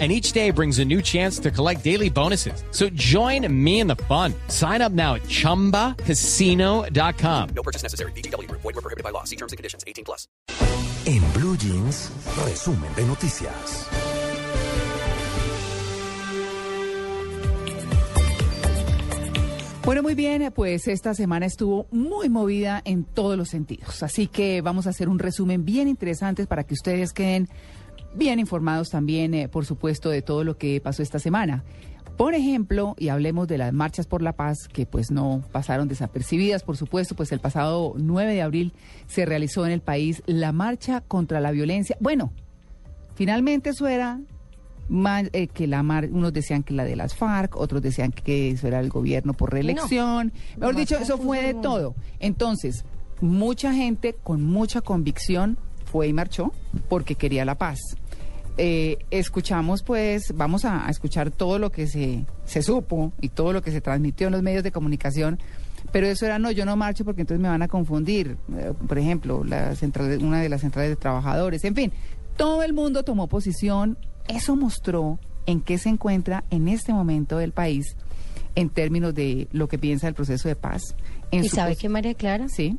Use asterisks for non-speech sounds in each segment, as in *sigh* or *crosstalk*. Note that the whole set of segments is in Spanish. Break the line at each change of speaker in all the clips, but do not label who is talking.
and each day brings a new chance to collect daily bonuses. So join me in the fun. Sign up now at ChumbaCasino.com.
No purchase necessary. BGW. Void were prohibited by law. See terms and conditions. 18 plus.
En Blue Jeans, resumen de noticias.
Bueno, muy bien, pues esta semana estuvo muy movida en todos los sentidos. Así que vamos a hacer un resumen bien interesante para que ustedes queden bien informados también, eh, por supuesto, de todo lo que pasó esta semana. Por ejemplo, y hablemos de las marchas por la paz, que pues no pasaron desapercibidas, por supuesto, pues el pasado 9 de abril se realizó en el país la marcha contra la violencia. Bueno, finalmente eso era más, eh, que la mar, unos decían que la de las FARC, otros decían que eso era el gobierno por reelección. Mejor dicho, eso fue de todo. Entonces, mucha gente con mucha convicción fue y marchó porque quería la paz. Eh, escuchamos, pues, vamos a, a, escuchar todo lo que se, se supo y todo lo que se transmitió en los medios de comunicación, pero eso era, no, yo no marcho porque entonces me van a confundir. Eh, por ejemplo, la central, una de las centrales de trabajadores, en fin, todo el mundo tomó posición. Eso mostró en qué se encuentra en este momento el país en términos de lo que piensa el proceso de paz.
¿Y sabe qué, María Clara?
Sí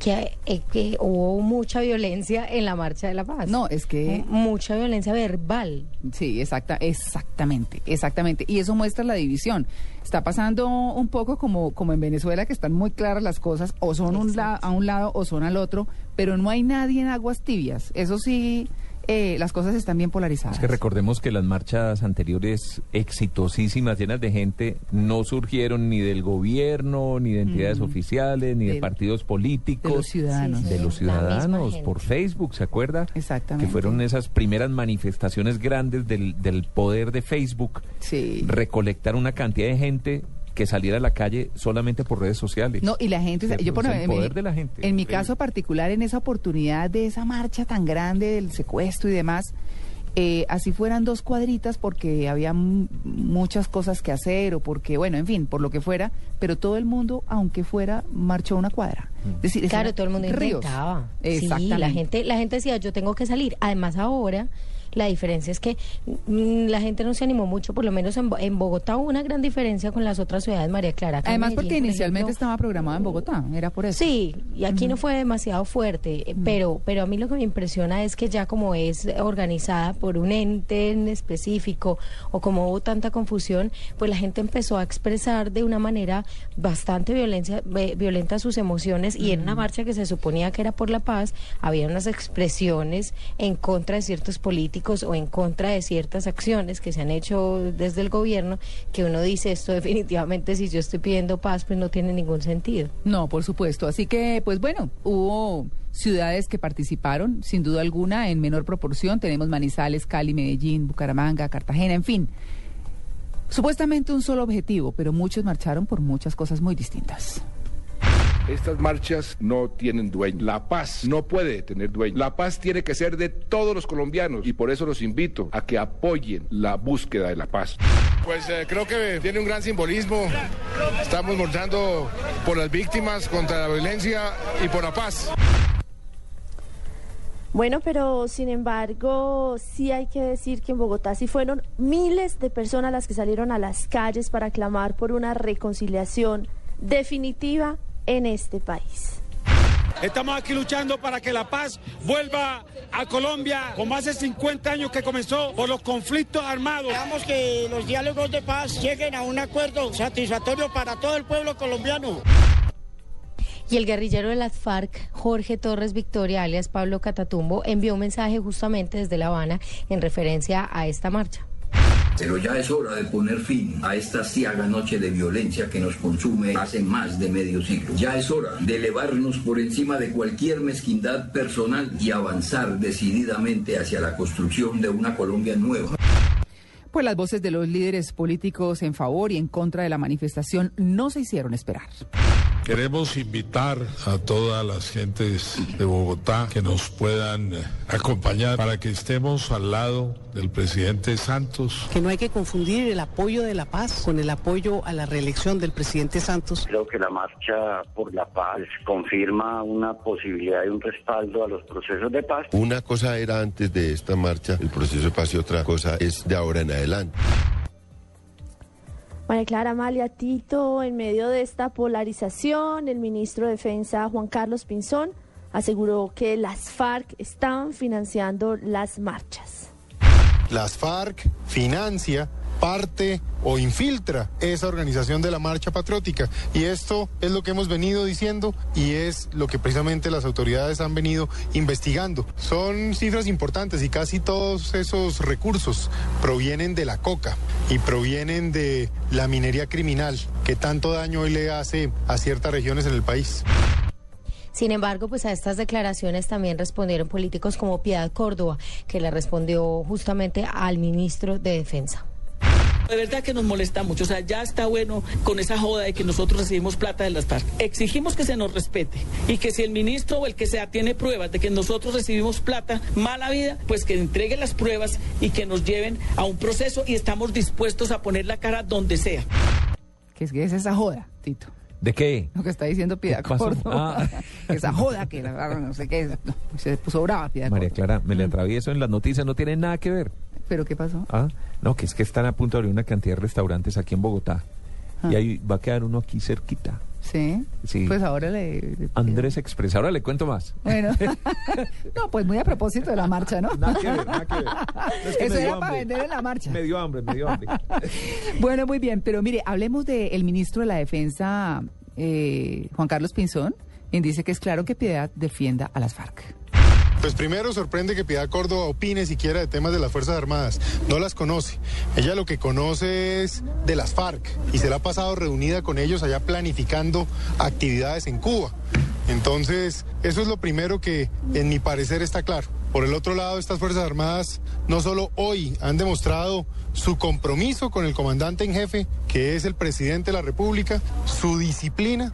que, eh, que, hubo mucha violencia en la marcha de la paz.
No, es que
mucha violencia verbal.
Sí, exacta, exactamente, exactamente. Y eso muestra la división. Está pasando un poco como, como en Venezuela, que están muy claras las cosas, o son un a un lado o son al otro, pero no hay nadie en aguas tibias. Eso sí eh, las cosas están bien polarizadas.
Es que recordemos que las marchas anteriores exitosísimas, llenas de gente, no surgieron ni del gobierno, ni de entidades mm. oficiales, ni de, de, partidos políticos.
De los ciudadanos.
Sí, sí, de los ciudadanos, por Facebook, ¿se acuerda?
Exactamente.
Que fueron esas primeras manifestaciones grandes del, del poder de Facebook.
Sí.
Recolectar una cantidad de gente que saliera a la calle solamente por redes sociales.
No, y la gente, yo por
el
en,
poder
mi,
de la gente.
En mi caso particular, en esa oportunidad de esa marcha tan grande del secuestro y demás, eh, así fueran dos cuadritas porque había muchas cosas que hacer o porque, bueno, en fin, por lo que fuera, pero todo el mundo, aunque fuera, marchó una cuadra.
Es decir, claro, todo el mundo
ríos.
intentaba.
Exactamente.
Sí, la gente, la gente decía, yo tengo que salir. Además ahora la diferencia es que mm, la gente no se animó mucho, por lo menos en, en, Bogotá hubo una gran diferencia con las otras ciudades, María Clara.
Además,
Medellín,
porque
por
inicialmente
ejemplo,
estaba programado en Bogotá, era por eso.
Sí, y aquí uh -huh. no fue demasiado fuerte, uh -huh. pero, pero a mí lo que me impresiona es que ya como es organizada por un ente en específico o como hubo tanta confusión, pues la gente empezó a expresar de una manera bastante violencia, violenta sus emociones y uh -huh. en una marcha que se suponía que era por la paz, había unas expresiones en contra de ciertos políticos o en contra de ciertas acciones que se han hecho desde el gobierno, que uno dice esto *laughs* definitivamente si yo estoy pidiendo paz, pues no tiene ningún sentido.
No, por supuesto. Así que, pues bueno, hubo ciudades que participaron, sin duda alguna, en menor proporción. Tenemos Manizales, Cali, Medellín, Bucaramanga, Cartagena, en fin. Supuestamente un solo objetivo, pero muchos marcharon por muchas cosas muy distintas.
Estas marchas no tienen dueño. La paz no puede tener dueño. La paz tiene que ser de todos los colombianos y por eso los invito a que apoyen la búsqueda de la paz.
Pues eh, creo que tiene un gran simbolismo. Estamos marchando por las víctimas contra la violencia y por la paz.
Bueno, pero sin embargo, sí hay que decir que en Bogotá sí fueron miles de personas las que salieron a las calles para clamar por una reconciliación definitiva en este país.
Estamos aquí luchando para que la paz vuelva a Colombia, con más de 50 años que comenzó por los conflictos armados.
Esperamos que los diálogos de paz lleguen a un acuerdo satisfactorio para todo el pueblo colombiano.
Y el guerrillero de las FARC, Jorge Torres Victoria, alias Pablo Catatumbo, envió un mensaje justamente desde La Habana en referencia a esta marcha.
Pero ya es hora de poner fin a esta ciaga noche de violencia que nos consume hace más de medio siglo. Ya es hora de elevarnos por encima de cualquier mezquindad personal y avanzar decididamente hacia la construcción de una Colombia nueva.
Pues las voces de los líderes políticos en favor y en contra de la manifestación no se hicieron esperar.
Queremos invitar a todas las gentes de Bogotá que nos puedan eh, acompañar para que estemos al lado del presidente Santos.
Que no hay que confundir el apoyo de la paz con el apoyo a la reelección del presidente Santos.
Creo que la marcha por la paz confirma una posibilidad y un respaldo a los procesos de paz.
Una cosa era antes de esta marcha, el proceso de paz y otra cosa es de ahora en adelante.
María Clara Amalia Tito, en medio de esta polarización, el ministro de Defensa Juan Carlos Pinzón aseguró que las FARC estaban financiando las marchas.
Las FARC financia parte o infiltra esa organización de la marcha patriótica. Y esto es lo que hemos venido diciendo y es lo que precisamente las autoridades han venido investigando. Son cifras importantes y casi todos esos recursos provienen de la coca y provienen de la minería criminal que tanto daño hoy le hace a ciertas regiones en el país.
Sin embargo, pues a estas declaraciones también respondieron políticos como Piedad Córdoba, que le respondió justamente al ministro de Defensa.
De verdad que nos molesta mucho. O sea, ya está bueno con esa joda de que nosotros recibimos plata de las FARC. Exigimos que se nos respete y que si el ministro o el que sea tiene pruebas de que nosotros recibimos plata, mala vida, pues que entregue las pruebas y que nos lleven a un proceso y estamos dispuestos a poner la cara donde sea.
¿Qué es, qué es esa joda, Tito?
¿De qué?
Lo que está diciendo Piedad Córdoba. Ah. *laughs* Esa joda que la verdad no sé qué. Se puso brava Piedad
María Clara, me le atravieso en las noticias, no tiene nada que ver.
¿Pero qué pasó?
Ah, no, que es que están a punto de abrir una cantidad de restaurantes aquí en Bogotá. Y ahí va a quedar uno aquí cerquita.
¿Sí?
Sí.
Pues ahora le...
Andrés Express, ahora le cuento más.
Bueno. *laughs* no, pues muy a propósito de la marcha, ¿no?
Nada que ver, nada que ver.
Es que Eso era hambre. para vender en la marcha.
Me dio hambre, me dio hambre. *laughs*
bueno, muy bien, pero mire, hablemos del ministro de la Defensa, eh, Juan Carlos Pinzón, quien dice que es claro que Piedad defienda a las FARC.
Pues primero sorprende que Piedad Córdoba opine siquiera de temas de las Fuerzas Armadas. No las conoce. Ella lo que conoce es de las FARC y se la ha pasado reunida con ellos allá planificando actividades en Cuba. Entonces, eso es lo primero que en mi parecer está claro. Por el otro lado, estas Fuerzas Armadas no solo hoy han demostrado su compromiso con el comandante en jefe, que es el presidente de la República, su disciplina.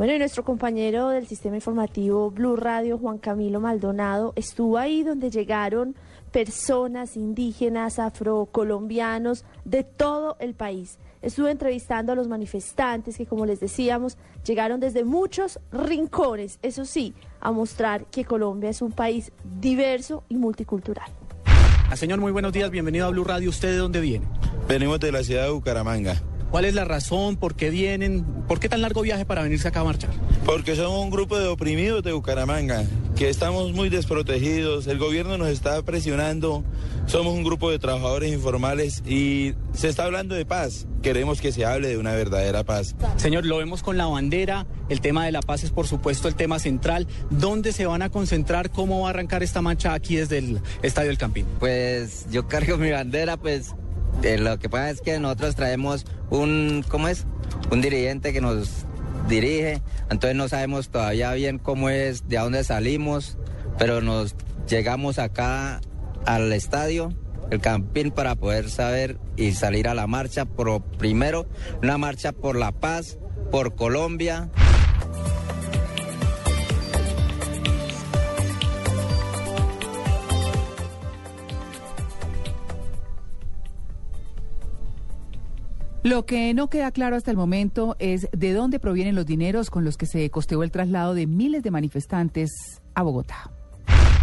Bueno, y nuestro compañero del sistema informativo Blue Radio, Juan Camilo Maldonado, estuvo ahí donde llegaron personas indígenas, afrocolombianos de todo el país. Estuve entrevistando a los manifestantes que, como les decíamos, llegaron desde muchos rincones, eso sí, a mostrar que Colombia es un país diverso y multicultural.
Ah, señor, muy buenos días, bienvenido a Blue Radio. ¿Usted de dónde viene?
Venimos de la ciudad de Bucaramanga.
¿Cuál es la razón? ¿Por qué vienen? ¿Por qué tan largo viaje para venirse acá a marchar?
Porque somos un grupo de oprimidos de Bucaramanga, que estamos muy desprotegidos, el gobierno nos está presionando, somos un grupo de trabajadores informales y se está hablando de paz. Queremos que se hable de una verdadera paz.
Señor, lo vemos con la bandera, el tema de la paz es por supuesto el tema central. ¿Dónde se van a concentrar? ¿Cómo va a arrancar esta marcha aquí desde el Estadio del Campín?
Pues yo cargo mi bandera, pues eh, lo que pasa es que nosotros traemos un, ¿cómo es? Un dirigente que nos dirige, entonces no sabemos todavía bien cómo es, de dónde salimos, pero nos llegamos acá al estadio, el campín, para poder saber y salir a la marcha, por primero una marcha por la paz, por Colombia.
Lo que no queda claro hasta el momento es de dónde provienen los dineros con los que se costeó el traslado de miles de manifestantes a Bogotá.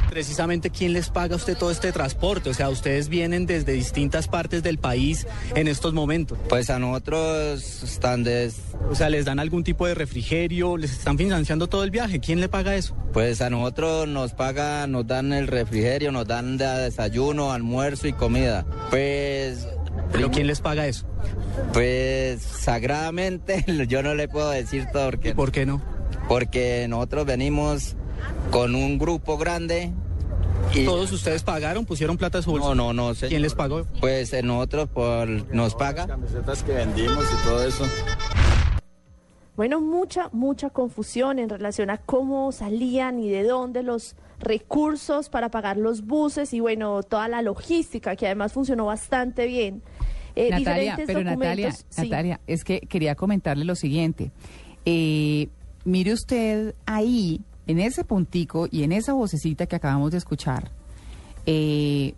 Precisamente, ¿quién les paga a usted todo este transporte? O sea, ustedes vienen desde distintas partes del país en estos momentos.
Pues a nosotros están des...
O sea, ¿les dan algún tipo de refrigerio? ¿Les están financiando todo el viaje? ¿Quién le paga eso?
Pues a nosotros nos paga, nos dan el refrigerio, nos dan desayuno, almuerzo y comida. Pues
¿Pero quién les paga eso?
Pues sagradamente *laughs* yo no le puedo decir todo porque...
¿Y por qué no?
Porque nosotros venimos con un grupo grande
y... ¿Todos ustedes pagaron? ¿Pusieron plata a su bolsa?
No, no, no.
¿Quién les pagó?
Pues nosotros por, nos paga.
Las camisetas que vendimos y todo eso.
Bueno, mucha, mucha confusión en relación a cómo salían y de dónde los recursos para pagar los buses y bueno, toda la logística que además funcionó bastante bien. eh,
Natalia,
diferentes
pero Natalia,
documentos. Sí.
Natalia, es que quería comentarle lo siguiente. Eh, mire usted ahí, en ese puntico y en esa vocecita que acabamos de escuchar, eh,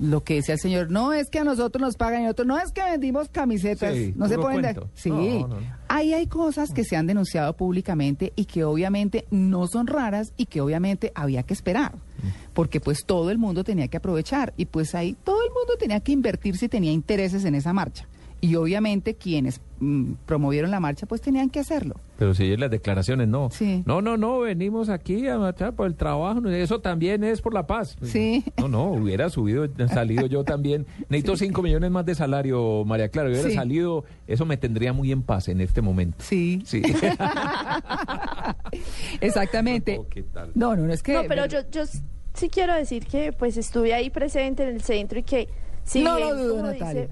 lo que decía el señor, no es que a nosotros nos pagan y a otros, no es que vendimos camisetas,
Sí,
no se pueden... de-
cuento.
Sí,
No, no, no.
ahí hay cosas que se han denunciado públicamente y que obviamente no son raras y que obviamente había que esperar, porque pues todo el mundo tenía que aprovechar y pues ahí todo el mundo tenía que invertir si tenía intereses en esa marcha. Y obviamente quienes mm, promovieron la marcha pues tenían que hacerlo.
Pero si las declaraciones no.
Sí.
No, no, no, venimos aquí a marchar por el trabajo. Eso también es por la paz.
Sí.
No, no, hubiera subido, salido yo también. Necesito cinco millones más de salario, María Clara. Hubiera
Sí.
salido, eso me tendría muy en paz en este momento.
Sí.
Sí. *laughs*
Exactamente.
No, ¿qué tal?
No, no, no es que...
No, pero yo, yo sí quiero decir que pues estuve ahí presente en el centro y que si
no
bien,
lo dudo, Natalia.
dice-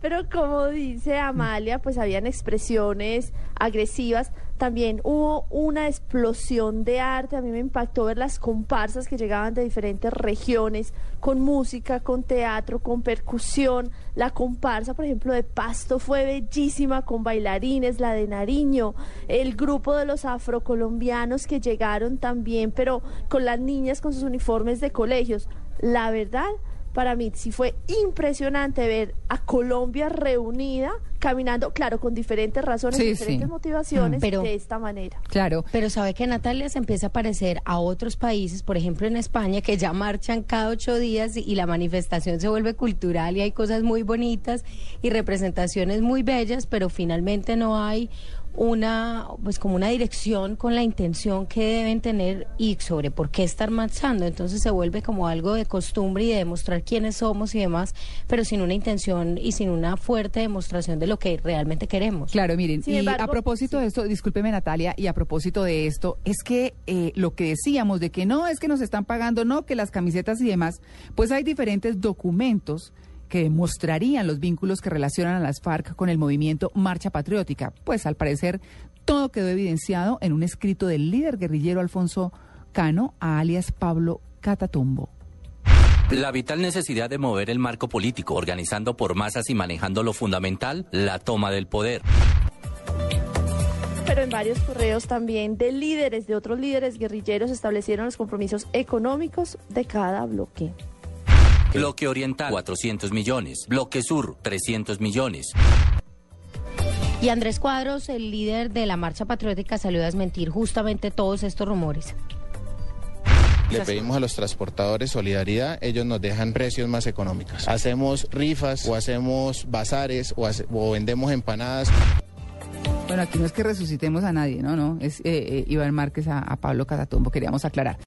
Pero como dice Amalia, pues habían expresiones agresivas. También hubo una explosión de arte. A mí me impactó ver las comparsas que llegaban de diferentes regiones, con música, con teatro, con percusión. La comparsa, por ejemplo, de Pasto fue bellísima, con bailarines, la de Nariño, el grupo de los afrocolombianos que llegaron también, pero con las niñas con sus uniformes de colegios. La verdad, para mí sí fue impresionante ver a Colombia reunida, caminando, claro, con diferentes razones,
Sí,
diferentes
sí.
motivaciones,
Mm. Pero-
de esta manera.
Claro.
Pero sabe que Natalia se empieza a parecer a otros países, por ejemplo en España, que ya marchan cada ocho días y la manifestación se vuelve cultural y hay cosas muy bonitas y representaciones muy bellas, pero finalmente no hay una, pues como una dirección con la intención que deben tener y sobre por qué estar marchando. Entonces se vuelve como algo de costumbre y de demostrar quiénes somos y demás, pero sin una intención y sin una fuerte demostración de lo que realmente queremos.
Claro, miren,
Sin
y
embargo,
a propósito de esto, discúlpeme Natalia, y a propósito de esto, es que eh, lo que decíamos de que no es que nos están pagando, no, que las camisetas y demás, pues hay diferentes documentos que mostrarían los vínculos que relacionan a las FARC con el movimiento Marcha Patriótica. Pues al parecer todo quedó evidenciado en un escrito del líder guerrillero Alfonso Cano, a alias Pablo Catatumbo.
La vital necesidad de mover el marco político, organizando por masas y manejando lo fundamental, la toma del poder.
Pero en varios correos también de líderes, de otros líderes guerrilleros, establecieron los compromisos económicos de cada bloque.
Bloque Oriental, 400 millones. Bloque Sur, 300 millones.
Y Andrés Cuadros, el líder de la Marcha Patriótica, salió a desmentir justamente todos estos rumores.
Le pedimos a los transportadores solidaridad, ellos nos dejan precios más económicos. Hacemos rifas o hacemos bazares o, hace- o vendemos empanadas.
Bueno, aquí no es que resucitemos a nadie, no, no, es eh, eh, Iván Márquez a, a Pablo Catatumbo, queríamos aclarar.